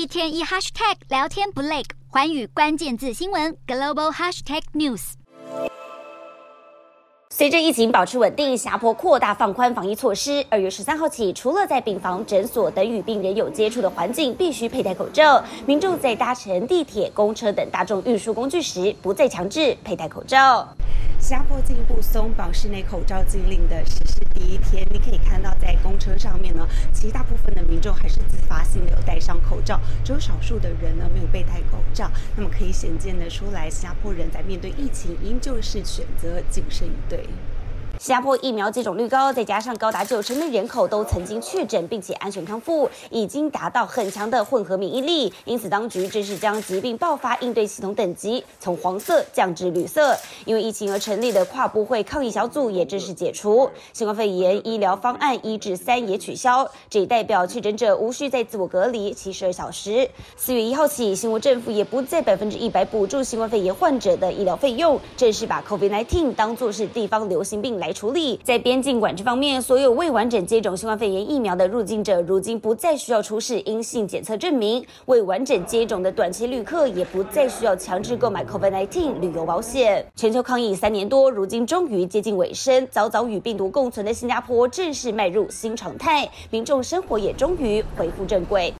一天一 hashtag 聊天不累，环宇关键字新闻 global hashtag news。随着疫情保持稳定，霞坡扩大放宽防疫措施。二月十三号起，除了在病房、诊所等与病人有接触的环境必须佩戴口罩，民众在搭乘地铁、公车等大众运输工具时，不再强制佩戴口罩。新加坡进一步松绑室内口罩禁令的实施第一天，你可以看到在公车上面呢，其实大部分的民众还是自发性的有戴上口罩，只有少数的人呢没有被戴口罩。那么可以显见的出来，新加坡人在面对疫情，依旧是选择谨慎应对。新加坡疫苗接种率高，再加上高达九成的人口都曾经确诊并且安全康复，已经达到很强的混合免疫力。因此，当局正式将疾病爆发应对系统等级从黄色降至绿色。因为疫情而成立的跨部会抗疫小组也正式解除。新冠肺炎医疗方案一至三也取消，这也代表确诊者无需再自我隔离七十二小时。四月一号起，新加坡政府也不再百分之一百补助新冠肺炎患者的医疗费用，正式把 COVID-19 当作是地方流行病来处理。在边境管制方面，所有未完整接种新冠肺炎疫苗的入境者，如今不再需要出示阴性检测证明；未完整接种的短期旅客，也不再需要强制购买 COVID-19 旅游保险。全球抗疫三年多，如今终于接近尾声，早早与病毒共存的新加坡正式迈入新常态，民众生活也终于恢复正轨。